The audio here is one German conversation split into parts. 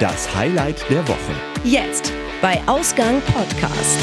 Das Highlight der Woche. Jetzt bei Ausgang Podcast.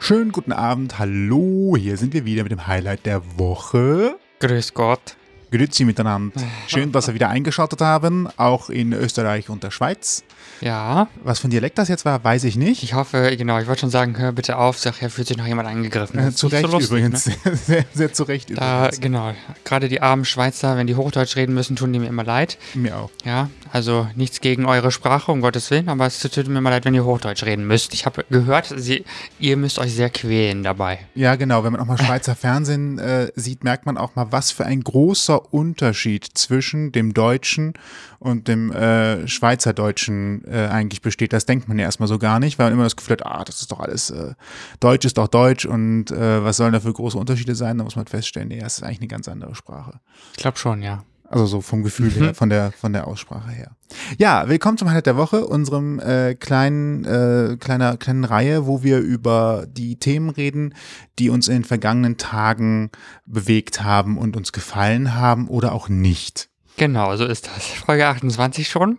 Schönen guten Abend, hallo, hier sind wir wieder mit dem Highlight der Woche. Grüß Gott. Grüezi miteinander. Schön, dass Sie wieder eingeschaltet haben, auch in Österreich und der Schweiz. Ja, Was für ein Dialekt das jetzt war, weiß ich nicht. ich hoffe, genau, ich wollte schon sagen, hör bitte auf, sag, ja, fühlt sich noch jemand angegriffen. Äh, zu Recht so lustig, übrigens. Ne? Sehr, sehr zu Recht Da, übrigens. genau, gerade die armen Schweizer, wenn die Hochdeutsch reden müssen, tun die mir immer leid. Mir auch. Ja, also nichts gegen eure Sprache, um Gottes Willen, aber es tut mir immer leid, wenn ihr Hochdeutsch reden müsst. Ich habe gehört, sie, ihr müsst euch sehr quälen dabei. Ja, genau. Wenn man auch mal Schweizer Fernsehen äh, sieht, merkt man auch mal, was für ein großer Unterschied zwischen dem Deutschen und dem äh, Schweizerdeutschen äh, eigentlich besteht. Das denkt man ja erstmal so gar nicht, weil man immer das Gefühl hat, ah, das ist doch alles, äh, Deutsch ist doch Deutsch und äh, was sollen da für große Unterschiede sein? Da muss man feststellen, nee, das ist eigentlich eine ganz andere Sprache. Ich glaube schon, ja. Also so vom Gefühl her, von der, von der Aussprache her. Ja, willkommen zum Highlight der Woche, unserem äh, kleinen, äh, kleiner, kleinen Reihe, wo wir über die Themen reden, die uns in den vergangenen Tagen bewegt haben und uns gefallen haben oder auch nicht. Genau, so ist das. Folge 28 schon.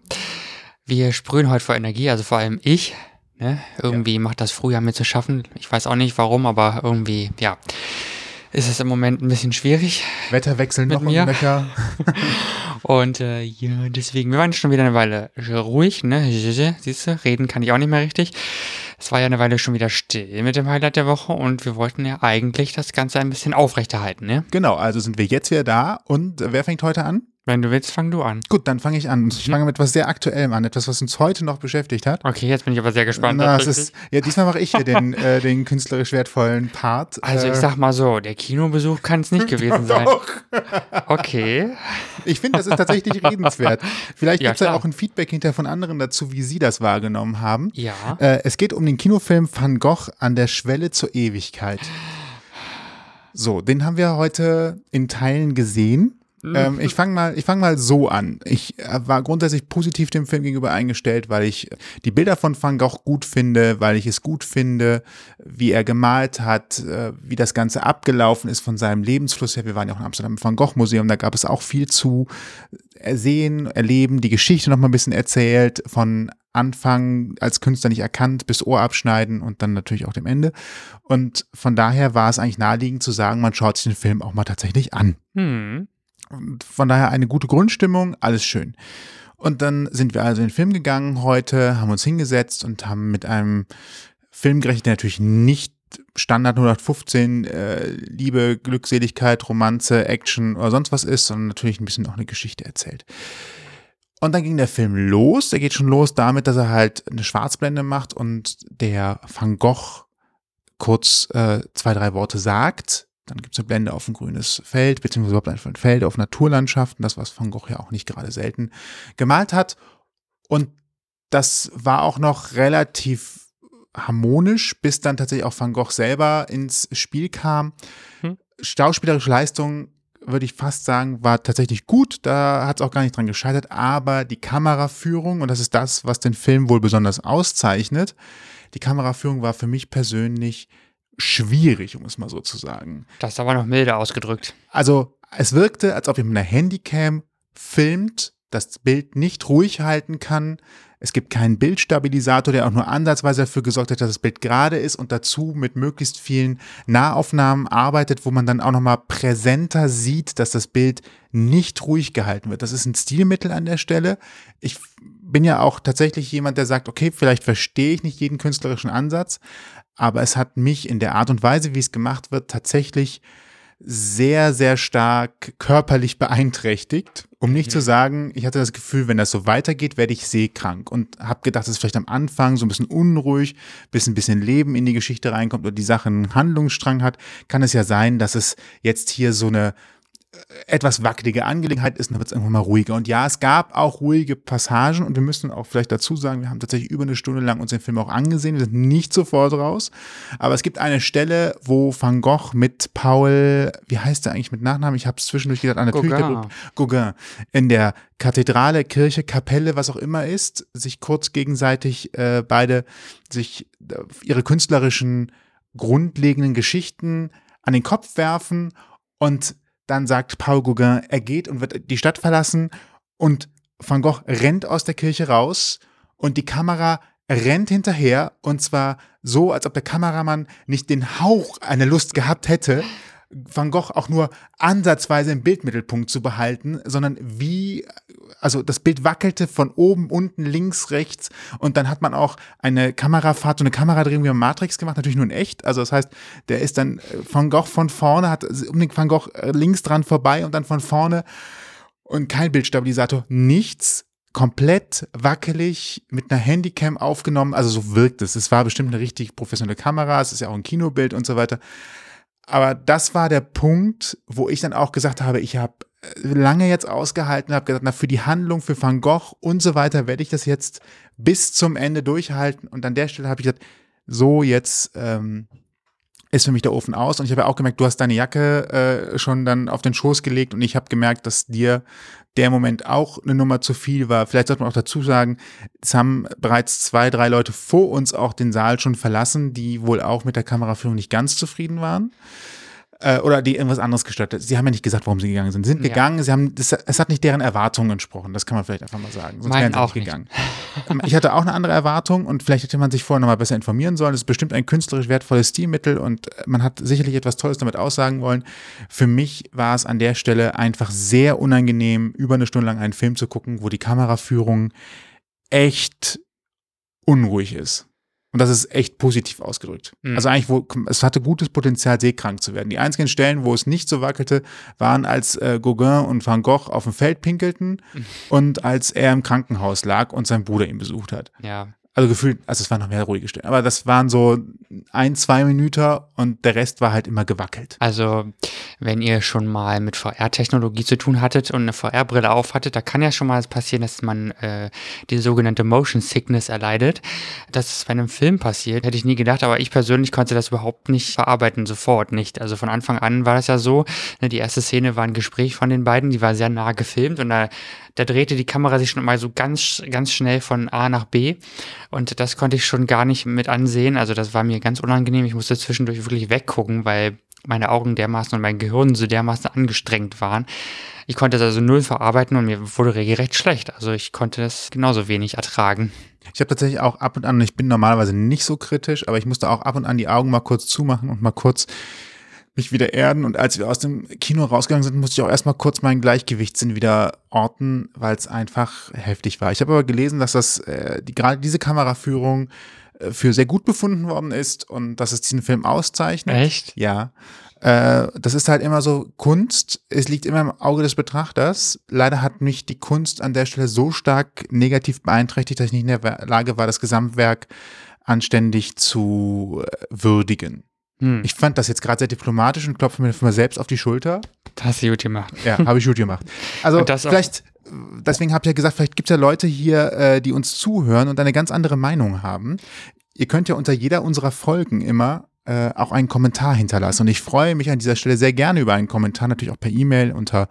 Wir sprühen heute vor Energie, also vor allem ich. Ne? Irgendwie macht das Frühjahr mir zu schaffen. Ich weiß auch nicht warum, aber irgendwie, ja, ist es im Moment ein bisschen schwierig. Wetterwechsel noch mir? und Löcher. Und äh, ja, deswegen, wir waren schon wieder eine Weile ruhig, ne? Siehst du, reden kann ich auch nicht mehr richtig. Es war ja eine Weile schon wieder still mit dem Highlight der Woche und wir wollten ja eigentlich das Ganze ein bisschen aufrechterhalten, ne? Genau, also sind wir jetzt wieder da und äh, wer fängt heute an? Wenn du willst, fang du an. Gut, dann fange ich an. Ich fange mit etwas sehr Aktuellem an, etwas, was uns heute noch beschäftigt hat. Okay, jetzt bin ich aber sehr gespannt. Na, tatsächlich. ist, ja, diesmal mache ich hier den, äh, den künstlerisch wertvollen Part. also ich Äh, sag mal so, der Kinobesuch kann es nicht gewesen sein. Okay. Ich finde, das ist tatsächlich redenswert. Vielleicht Ja, gibt es ja auch ein Feedback hinter von anderen dazu, wie sie das wahrgenommen haben. Ja. Äh, es geht um den Kinofilm Van Gogh an der Schwelle zur Ewigkeit. So, den haben wir heute in Teilen gesehen. Ähm, ich fange mal, ich fang mal so an. Ich äh, war grundsätzlich positiv dem Film gegenüber eingestellt, weil ich die Bilder von Van Gogh gut finde, weil ich es gut finde, wie er gemalt hat, äh, wie das Ganze abgelaufen ist von seinem Lebensfluss her. Wir waren ja auch in Amsterdam im Van Gogh Museum, da gab es auch viel zu sehen, erleben, die Geschichte noch mal ein bisschen erzählt, von Anfang als Künstler nicht erkannt bis Ohr abschneiden und dann natürlich auch dem Ende. Und von daher war es eigentlich naheliegend zu sagen, man schaut sich den Film auch mal tatsächlich an. Hm. Und von daher eine gute Grundstimmung, alles schön. Und dann sind wir also in den Film gegangen heute, haben uns hingesetzt und haben mit einem Film gerechnet, der natürlich nicht Standard 0815 äh, Liebe, Glückseligkeit, Romanze, Action oder sonst was ist, sondern natürlich ein bisschen auch eine Geschichte erzählt. Und dann ging der Film los. Der geht schon los damit, dass er halt eine Schwarzblende macht und der Van Gogh kurz äh, zwei, drei Worte sagt. Dann gibt es eine Blende auf ein grünes Feld, beziehungsweise überhaupt einfach ein Feld auf Naturlandschaften, das, was Van Gogh ja auch nicht gerade selten gemalt hat. Und das war auch noch relativ harmonisch, bis dann tatsächlich auch Van Gogh selber ins Spiel kam. Hm. Schauspielerische Leistung, würde ich fast sagen, war tatsächlich gut. Da hat es auch gar nicht dran gescheitert. Aber die Kameraführung, und das ist das, was den Film wohl besonders auszeichnet, die Kameraführung war für mich persönlich schwierig, um es mal so zu sagen. Das ist aber noch milder ausgedrückt. Also es wirkte, als ob ihr mit einer Handycam filmt, das Bild nicht ruhig halten kann. Es gibt keinen Bildstabilisator, der auch nur ansatzweise dafür gesorgt hat, dass das Bild gerade ist und dazu mit möglichst vielen Nahaufnahmen arbeitet, wo man dann auch nochmal präsenter sieht, dass das Bild nicht ruhig gehalten wird. Das ist ein Stilmittel an der Stelle. Ich bin ja auch tatsächlich jemand, der sagt, okay, vielleicht verstehe ich nicht jeden künstlerischen Ansatz, aber es hat mich in der Art und Weise, wie es gemacht wird, tatsächlich sehr, sehr stark körperlich beeinträchtigt. Um nicht zu sagen, ich hatte das Gefühl, wenn das so weitergeht, werde ich seekrank und habe gedacht, dass es vielleicht am Anfang so ein bisschen unruhig, bis ein bisschen Leben in die Geschichte reinkommt oder die Sache einen Handlungsstrang hat, kann es ja sein, dass es jetzt hier so eine etwas wackelige Angelegenheit ist, dann wird es irgendwann mal ruhiger. Und ja, es gab auch ruhige Passagen und wir müssen auch vielleicht dazu sagen, wir haben tatsächlich über eine Stunde lang uns den Film auch angesehen, wir sind nicht sofort raus, aber es gibt eine Stelle, wo Van Gogh mit Paul, wie heißt der eigentlich mit Nachnamen? Ich habe es zwischendurch gedacht, an der Gauguin. Gauguin, in der Kathedrale, Kirche, Kapelle, was auch immer ist, sich kurz gegenseitig äh, beide sich äh, ihre künstlerischen grundlegenden Geschichten an den Kopf werfen und dann sagt Paul Gauguin, er geht und wird die Stadt verlassen und Van Gogh rennt aus der Kirche raus und die Kamera rennt hinterher und zwar so, als ob der Kameramann nicht den Hauch einer Lust gehabt hätte, Van Gogh auch nur ansatzweise im Bildmittelpunkt zu behalten, sondern wie, also das Bild wackelte von oben, unten, links, rechts und dann hat man auch eine Kamerafahrt, so eine Kameradrehung wie bei Matrix gemacht, natürlich nur in echt. Also das heißt, der ist dann Van Gogh von vorne, hat den Van Gogh links dran vorbei und dann von vorne und kein Bildstabilisator, nichts komplett wackelig mit einer Handycam aufgenommen. Also so wirkt es. Es war bestimmt eine richtig professionelle Kamera. Es ist ja auch ein Kinobild und so weiter. Aber das war der Punkt, wo ich dann auch gesagt habe, ich habe lange jetzt ausgehalten, habe gesagt, na für die Handlung, für Van Gogh und so weiter werde ich das jetzt bis zum Ende durchhalten. Und an der Stelle habe ich gesagt, so jetzt ähm, ist für mich der Ofen aus. Und ich habe ja auch gemerkt, du hast deine Jacke äh, schon dann auf den Schoß gelegt und ich habe gemerkt, dass dir der Moment auch eine Nummer zu viel war. Vielleicht sollte man auch dazu sagen, es haben bereits zwei, drei Leute vor uns auch den Saal schon verlassen, die wohl auch mit der Kameraführung nicht ganz zufrieden waren äh, oder die irgendwas anderes gestört hat. Sie haben ja nicht gesagt, warum sie gegangen sind. Sie sind ja. gegangen, sie haben, das, es hat nicht deren Erwartungen entsprochen. Das kann man vielleicht einfach mal sagen. Sonst wären sie auch nicht gegangen. Nicht. ich hatte auch eine andere Erwartung und vielleicht hätte man sich vorher nochmal besser informieren sollen. Das ist bestimmt ein künstlerisch wertvolles Stilmittel und man hat sicherlich etwas Tolles damit aussagen wollen. Für mich war es an der Stelle einfach sehr unangenehm, über eine Stunde lang einen Film zu gucken, wo die Kameraführung echt unruhig ist. Und das ist echt positiv ausgedrückt. Mhm. Also eigentlich, wo, es hatte gutes Potenzial, seekrank zu werden. Die einzigen Stellen, wo es nicht so wackelte, waren, als äh, Gauguin und Van Gogh auf dem Feld pinkelten mhm. und als er im Krankenhaus lag und sein Bruder ihn besucht hat. Ja. Also gefühlt, also es waren noch mehr ruhige Stellen. Aber das waren so ein, zwei Minuten und der Rest war halt immer gewackelt. Also, wenn ihr schon mal mit VR-Technologie zu tun hattet und eine VR-Brille aufhattet, da kann ja schon mal passieren, dass man äh, die sogenannte Motion Sickness erleidet. Dass es bei einem Film passiert, hätte ich nie gedacht, aber ich persönlich konnte das überhaupt nicht verarbeiten, sofort nicht. Also von Anfang an war das ja so, ne, die erste Szene war ein Gespräch von den beiden, die war sehr nah gefilmt und da da drehte die Kamera sich schon mal so ganz, ganz schnell von A nach B. Und das konnte ich schon gar nicht mit ansehen. Also das war mir ganz unangenehm. Ich musste zwischendurch wirklich weggucken, weil meine Augen dermaßen und mein Gehirn so dermaßen angestrengt waren. Ich konnte das also null verarbeiten und mir wurde regelrecht schlecht. Also ich konnte das genauso wenig ertragen. Ich habe tatsächlich auch ab und an, ich bin normalerweise nicht so kritisch, aber ich musste auch ab und an die Augen mal kurz zumachen und mal kurz mich wieder erden. Und als wir aus dem Kino rausgegangen sind, musste ich auch erstmal kurz meinen Gleichgewichtssinn wieder orten, weil es einfach heftig war. Ich habe aber gelesen, dass das äh, die, gerade diese Kameraführung für sehr gut befunden worden ist und dass es diesen Film auszeichnet. Echt? Ja. Äh, das ist halt immer so Kunst. Es liegt immer im Auge des Betrachters. Leider hat mich die Kunst an der Stelle so stark negativ beeinträchtigt, dass ich nicht in der Lage war, das Gesamtwerk anständig zu äh, würdigen. Hm. Ich fand das jetzt gerade sehr diplomatisch und klopfe mir mal selbst auf die Schulter. Das hast du gut gemacht. Ja, habe ich gut gemacht. Also vielleicht, deswegen habt ihr ja gesagt, vielleicht gibt es ja Leute hier, äh, die uns zuhören und eine ganz andere Meinung haben. Ihr könnt ja unter jeder unserer Folgen immer äh, auch einen Kommentar hinterlassen. Und ich freue mich an dieser Stelle sehr gerne über einen Kommentar, natürlich auch per E-Mail unter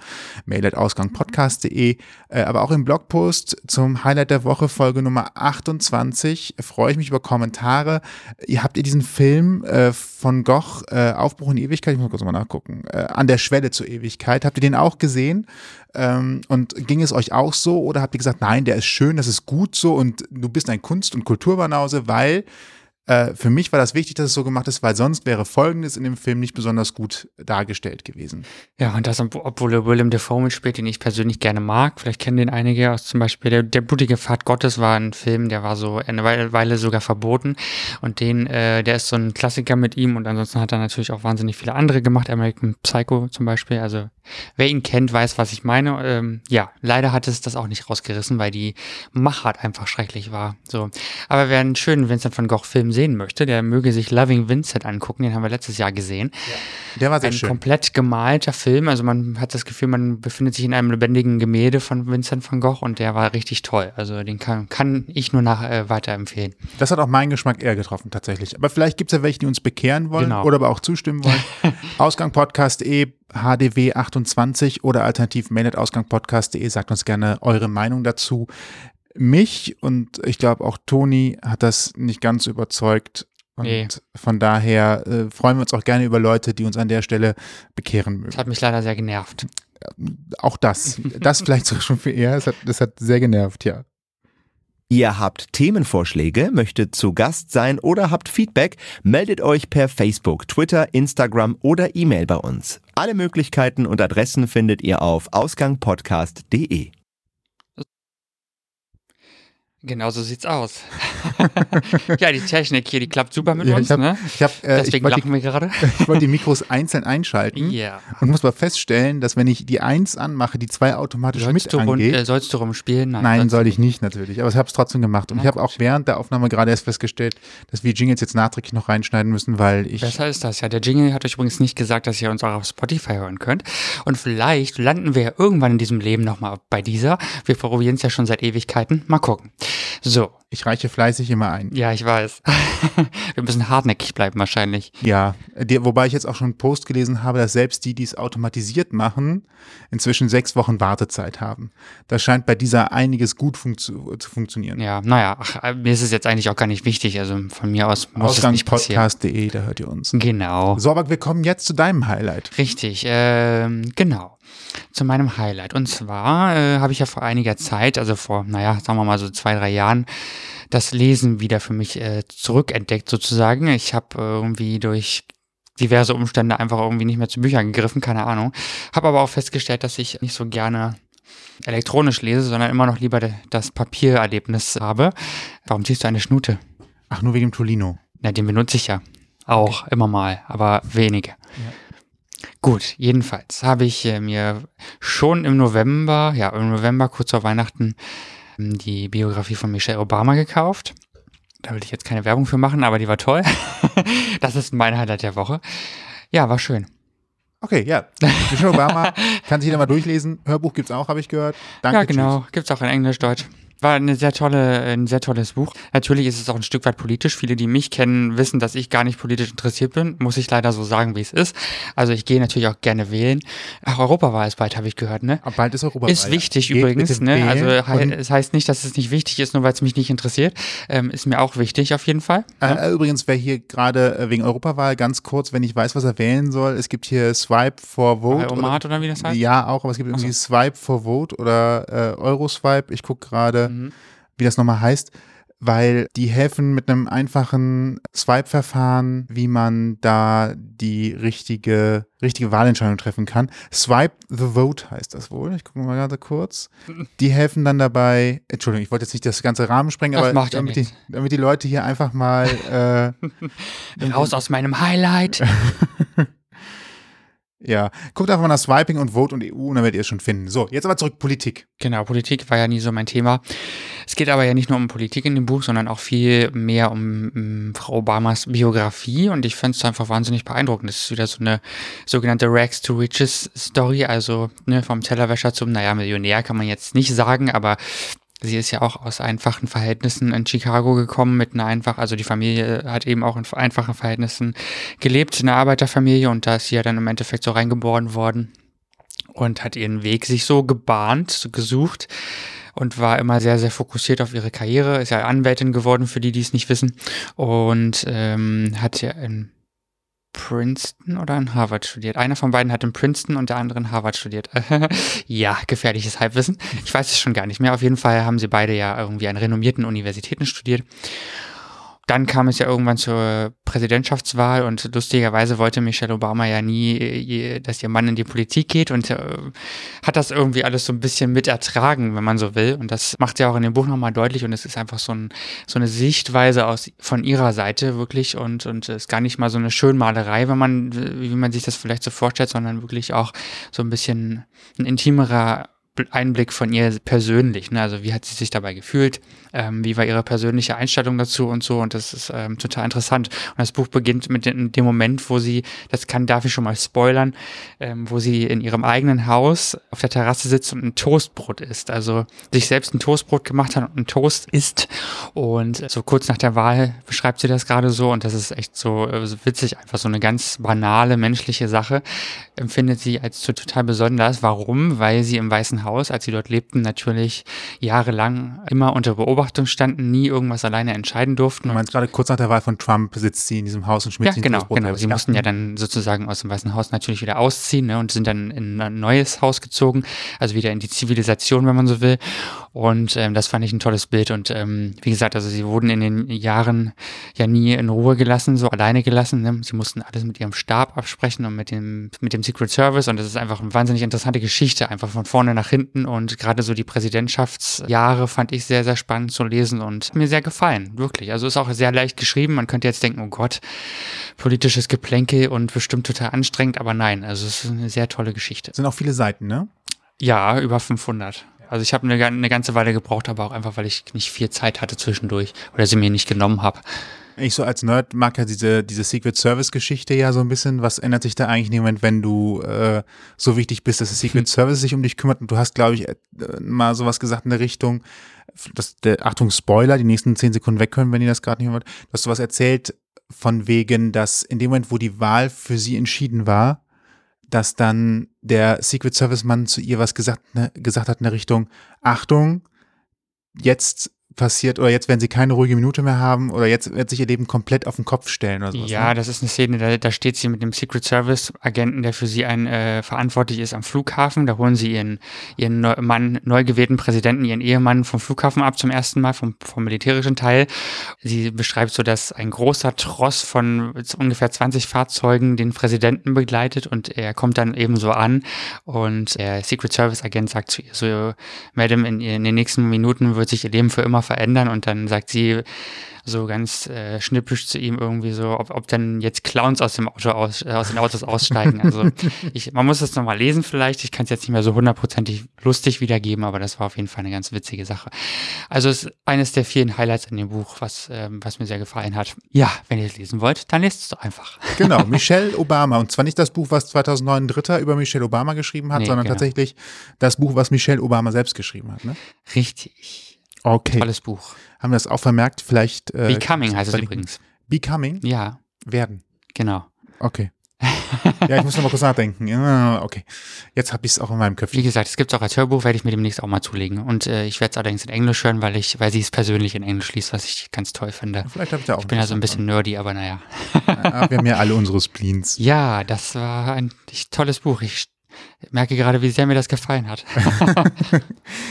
mail.ausgangpodcast.de, äh, aber auch im Blogpost zum Highlight der Woche, Folge Nummer 28, freue ich mich über Kommentare. Ihr habt ihr diesen Film äh, von Goch, äh, Aufbruch in Ewigkeit, ich muss kurz mal nachgucken, äh, an der Schwelle zur Ewigkeit, habt ihr den auch gesehen? Ähm, und ging es euch auch so oder habt ihr gesagt, nein, der ist schön, das ist gut so und du bist ein Kunst- und Kulturbanause, weil äh, für mich war das wichtig, dass es so gemacht ist, weil sonst wäre Folgendes in dem Film nicht besonders gut dargestellt gewesen. Ja, und das, obwohl William Defoe mitspielt, den ich persönlich gerne mag. Vielleicht kennen den einige aus zum Beispiel der, der blutige Pfad Gottes war ein Film, der war so eine Weile sogar verboten. Und den, äh, der ist so ein Klassiker mit ihm und ansonsten hat er natürlich auch wahnsinnig viele andere gemacht. American Psycho zum Beispiel. Also wer ihn kennt, weiß, was ich meine. Ähm, ja, leider hat es das auch nicht rausgerissen, weil die Machart einfach schrecklich war. So. Aber wer einen Vincent van Gogh Film sehen möchte, der möge sich Loving Vincent angucken. Den haben wir letztes Jahr gesehen. Ja, der war sehr Ein schön. komplett gemalter Film. Also man hat das Gefühl, man befindet sich in einem lebendigen Gemälde von Vincent van Gogh und der war richtig toll. Also den kann, kann ich nur nach äh, weiterempfehlen. Das hat auch meinen Geschmack eher getroffen tatsächlich. Aber vielleicht gibt es ja welche, die uns bekehren wollen genau. oder aber auch zustimmen wollen. Ausgangpodcast.de hdw28 oder alternativ mail.ausgangpodcast.de. Sagt uns gerne eure Meinung dazu. Mich und ich glaube auch Toni hat das nicht ganz überzeugt, Und Nee. von daher äh, freuen wir uns auch gerne über Leute, die uns an der Stelle bekehren mögen. Das hat mich leider sehr genervt. Auch das. Das vielleicht sogar schon viel eher. Das hat, das hat sehr genervt, ja. Ihr habt Themenvorschläge, möchtet zu Gast sein oder habt Feedback, meldet euch per Facebook, Twitter, Instagram oder E-Mail bei uns. Alle Möglichkeiten und Adressen findet ihr auf ausgangpodcast.de. Genau so sieht's aus. ja, die Technik hier, die klappt super mit ja uns, ich habe ne? ich hab, äh, ich Deswegen die, lachen wir gerade. ich wollte die Mikros einzeln einschalten Ja. und muss mal feststellen, dass wenn ich die eins anmache, die zwei automatisch Sollst mit du, rund, angeht. äh, sollst du rumspielen? Nein, Nein, soll ich nicht natürlich, aber ich habe es trotzdem gemacht. Und Na ich habe auch während der Aufnahme gerade erst festgestellt, dass wir Jingles jetzt nachträglich noch reinschneiden müssen, weil ich Besser ist das, ja. Der Jingle hat euch übrigens nicht gesagt, dass ihr uns auch auf Spotify hören könnt. Und vielleicht landen wir ja irgendwann in diesem Leben nochmal bei dieser. Wir probieren es ja schon seit Ewigkeiten. Mal gucken. So, ich reiche fleißig immer ein. ja, ich weiß. wir müssen hartnäckig bleiben wahrscheinlich. Ja, die, wobei ich jetzt auch schon einen Post gelesen habe, dass selbst die, die es automatisiert machen, inzwischen sechs Wochen Wartezeit haben. Da scheint bei dieser einiges gut funktio zu funktionieren. Ja, naja, ach, äh, mir ist es jetzt eigentlich auch gar nicht wichtig. Also von mir aus muss es nicht passieren. Ausgangspodcast.de, da hört ihr uns. Genau. So, aber wir kommen jetzt zu deinem Highlight. Richtig, ähm, genau. Zu meinem Highlight. Und zwar äh, habe ich ja vor einiger Zeit, also vor, naja, sagen wir mal so zwei, drei Jahren, das Lesen wieder für mich äh, zurückentdeckt sozusagen. Ich habe irgendwie durch diverse Umstände einfach irgendwie nicht mehr zu Büchern gegriffen, keine Ahnung. Habe aber auch festgestellt, dass ich nicht so gerne elektronisch lese, sondern immer noch lieber das Papiererlebnis habe. Warum ziehst du eine Schnute? Ach, nur wegen dem Tolino. Na, den benutze ich ja. Auch, immer mal, aber wenige. Gut, jedenfalls habe ich äh, mir schon im November, ja, im November, kurz vor Weihnachten, die Biografie von Michelle Obama gekauft. Da will ich jetzt keine Werbung für machen, aber die war toll. das ist mein Highlight der Woche. Ja, war schön. Okay, ja. Michelle Obama kann sich jeder mal durchlesen. Hörbuch gibt's auch, habe ich gehört. Danke, ja, genau. Gibt's auch in Englisch, Deutsch. War eine sehr tolle, ein sehr tolles Buch. Natürlich ist es auch ein Stück weit politisch. Viele, die mich kennen, wissen, dass ich gar nicht politisch interessiert bin. Muss ich leider so sagen, wie es ist. Also ich gehe natürlich auch gerne wählen. Ach, Europawahl ist bald, habe ich gehört, ne? Ab bald ist Europa Ist wichtig übrigens, ne? Also es heißt nicht, dass es nicht wichtig ist, nur weil es mich nicht interessiert. Ähm, ist mir auch wichtig auf jeden Fall. Äh, äh, übrigens, wer hier gerade äh, wegen Europawahl ganz kurz, wenn ich weiß, was er wählen soll, es gibt hier Swipe for Vote. Omat oder wie das heißt? Ja, auch, aber es gibt irgendwie Swipe for Vote oder äh, Euroswipe. Ich gucke gerade, Mhm. wie das nochmal heißt, weil die helfen mit einem einfachen Swipe-Verfahren, wie man da die richtige, richtige Wahlentscheidung treffen kann. Swipe the Vote heißt das wohl. Ich gucke mal gerade kurz. Die helfen dann dabei, Entschuldigung, ich wollte jetzt nicht das ganze Rahmen sprengen, Das aber damit, die, damit die Leute hier einfach mal äh, Raus aus meinem Highlight. Ja, guckt einfach mal nach Swiping und Vote und EU und dann werdet ihr es schon finden. So, jetzt aber zurück Politik. Genau, Politik war ja nie so mein Thema. Es geht aber ja nicht nur um Politik in dem Buch, sondern auch viel mehr um, um Frau Obamas Biografie und ich fand es einfach wahnsinnig beeindruckend. Das ist wieder so eine sogenannte Rags to Riches Story, also ne, vom Tellerwäscher zum, naja, Millionär kann man jetzt nicht sagen, aber Sie ist ja auch aus einfachen Verhältnissen in Chicago gekommen mit einer einfach, also die Familie hat eben auch in einfachen Verhältnissen gelebt, eine Arbeiterfamilie und da ist sie ja dann im Endeffekt so reingeboren worden und hat ihren Weg sich so gebahnt, so gesucht und war immer sehr, sehr fokussiert auf ihre Karriere, ist ja Anwältin geworden, für die, die es nicht wissen und ähm, hat ja in Princeton oder in Harvard studiert. Einer von beiden hat in Princeton und der andere in Harvard studiert. ja, gefährliches Halbwissen. Ich weiß es schon gar nicht mehr. Auf jeden Fall haben sie beide ja irgendwie an renommierten Universitäten studiert. Dann kam es ja irgendwann zur Präsidentschaftswahl und lustigerweise wollte Michelle Obama ja nie, dass ihr Mann in die Politik geht und äh, hat das irgendwie alles so ein bisschen mit ertragen, wenn man so will. Und das macht sie auch in dem Buch nochmal deutlich und es ist einfach so, ein, so eine Sichtweise aus, von ihrer Seite wirklich und, und ist gar nicht mal so eine Schönmalerei, wenn man, wie man sich das vielleicht so vorstellt, sondern wirklich auch so ein bisschen ein intimerer Einblick von ihr persönlich. Ne? Also wie hat sie sich dabei gefühlt? Ähm, wie war ihre persönliche Einstellung dazu und so? Und das ist ähm, total interessant. Und das Buch beginnt mit dem, Moment, wo sie, das kann, darf ich schon mal spoilern, ähm, wo sie in ihrem eigenen Haus auf der Terrasse sitzt und ein Toastbrot isst. Also sich selbst ein Toastbrot gemacht hat und ein Toast isst. Und so kurz nach der Wahl beschreibt sie das gerade so. Und das ist echt so, äh, so witzig, einfach so eine ganz banale menschliche Sache. Empfindet sie als total besonders. Warum? Weil sie im Weißen Haus Haus, als sie dort lebten, natürlich jahrelang immer unter Beobachtung standen, nie irgendwas alleine entscheiden durften. Du meinst gerade kurz nach der Wahl von Trump sitzt sie in diesem Haus und schmiert ja, genau, genau. Sie mussten ja dann sozusagen aus dem Weißen Haus natürlich wieder ausziehen ne, und sind dann in ein neues Haus gezogen, also wieder in die Zivilisation, wenn man so will. Und ähm, das fand ich ein tolles Bild. Und ähm, wie gesagt, also sie wurden in den Jahren ja nie in Ruhe gelassen, so alleine gelassen. Ne? Sie mussten alles mit ihrem Stab absprechen und mit dem, mit dem Secret Service. Und das ist einfach eine wahnsinnig interessante Geschichte, einfach von vorne nach hinten. Und gerade so die Präsidentschaftsjahre fand ich sehr, sehr spannend zu lesen und mir sehr gefallen, wirklich. Also ist auch sehr leicht geschrieben. Man könnte jetzt denken, oh Gott, politisches Geplänkel und bestimmt total anstrengend, aber nein, also es ist eine sehr tolle Geschichte. Sind auch viele Seiten, ne? Ja, über 500. Also ich habe eine, eine ganze Weile gebraucht, aber auch einfach, weil ich nicht viel Zeit hatte zwischendurch oder sie mir nicht genommen habe. Ich so als Nerd mag ja diese, diese Secret Service Geschichte ja so ein bisschen. Was ändert sich da eigentlich in dem Moment, wenn du äh, so wichtig bist, dass das Secret Service sich um dich kümmert? Und du hast, glaube ich, äh, mal sowas gesagt in der Richtung, dass der, Achtung, Spoiler, die nächsten zehn Sekunden weg können, wenn ihr das gerade nicht hört. Du hast sowas erzählt von wegen, dass in dem Moment, wo die Wahl für sie entschieden war, dass dann der Secret Service Mann zu ihr was gesagt, ne, gesagt hat in der Richtung, Achtung, jetzt passiert oder jetzt werden sie keine ruhige Minute mehr haben oder jetzt wird sich ihr Leben komplett auf den Kopf stellen oder sowas. Ja, ne? das ist eine Szene, da, da steht sie mit dem Secret Service Agenten, der für sie ein äh, verantwortlich ist am Flughafen. Da holen sie ihren, ihren neu, Mann, neu gewählten Präsidenten, ihren Ehemann vom Flughafen ab zum ersten Mal, vom, vom militärischen Teil. Sie beschreibt so, dass ein großer Tross von ungefähr 20 Fahrzeugen den Präsidenten begleitet und er kommt dann eben so an und der Secret Service Agent sagt zu ihr so, Madam, in, in den nächsten Minuten wird sich ihr Leben für immer verändern und dann sagt sie so ganz äh, schnippisch zu ihm irgendwie so, ob, ob dann jetzt Clowns aus dem Auto aus, äh, aus den Autos aussteigen. Also ich, man muss das nochmal lesen vielleicht. Ich kann es jetzt nicht mehr so hundertprozentig lustig wiedergeben, aber das war auf jeden Fall eine ganz witzige Sache. Also es ist eines der vielen Highlights in dem Buch, was, ähm, was mir sehr gefallen hat. Ja, wenn ihr es lesen wollt, dann lest es doch einfach. Genau, Michelle Obama. Und zwar nicht das Buch, was 2009 ein Dritter über Michelle Obama geschrieben hat, Nee, sondern genau. tatsächlich das Buch, was Michelle Obama selbst geschrieben hat. Ne? Richtig. Okay. Tolles Buch. Haben wir das auch vermerkt? Vielleicht. Äh, Becoming heißt es übrigens. Becoming? Ja, Werden. genau. Okay. ja, ich muss noch mal kurz nachdenken. Ja, okay. Jetzt habe ich es auch in meinem Wie Köpfchen. gesagt, es gibt es auch als Hörbuch, werde ich mir demnächst auch mal zulegen. Und äh, ich werde es allerdings in Englisch hören, weil ich, weil sie es persönlich in Englisch liest, was ich ganz toll finde. Vielleicht habe ich da auch Ich bin ja so ein bisschen nerdy, aber naja. Wir haben ja alle unsere Spleens. Ja, das war ein tolles Buch. Ich merke gerade, wie sehr mir das gefallen hat. aber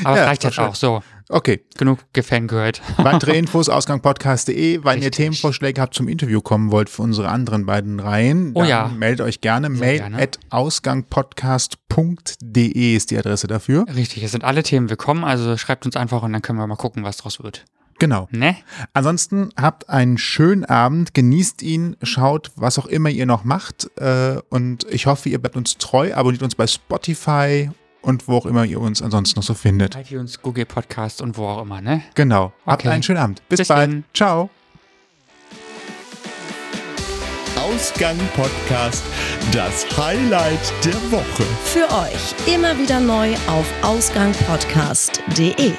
Ja, es reicht jetzt auch so. Okay. Genug gefangirlt. Weitere Infos ausgangpodcast.de. Wenn ihr. Themenvorschläge habt zum Interview kommen wollt für unsere anderen beiden Reihen, Oh dann ja. meldet euch gerne. Sehr Mail gerne. at ausgangpodcast.de ist die Adresse dafür. Richtig, es sind alle Themen willkommen, also schreibt uns einfach und dann können wir mal gucken, was draus wird. Genau. Ne? Ansonsten habt einen schönen Abend, genießt ihn, schaut, was auch immer ihr noch macht. Äh, und ich hoffe, ihr bleibt uns treu, abonniert uns bei Spotify und wo auch immer ihr uns ansonsten noch so findet. iTunes, Google Podcast und wo auch immer, ne? Genau. Habt Okay. einen schönen Abend. Bis, Bis bald. dann. Ciao. Ausgang Podcast, das Highlight der Woche. Für euch immer wieder neu auf ausgangpodcast.de.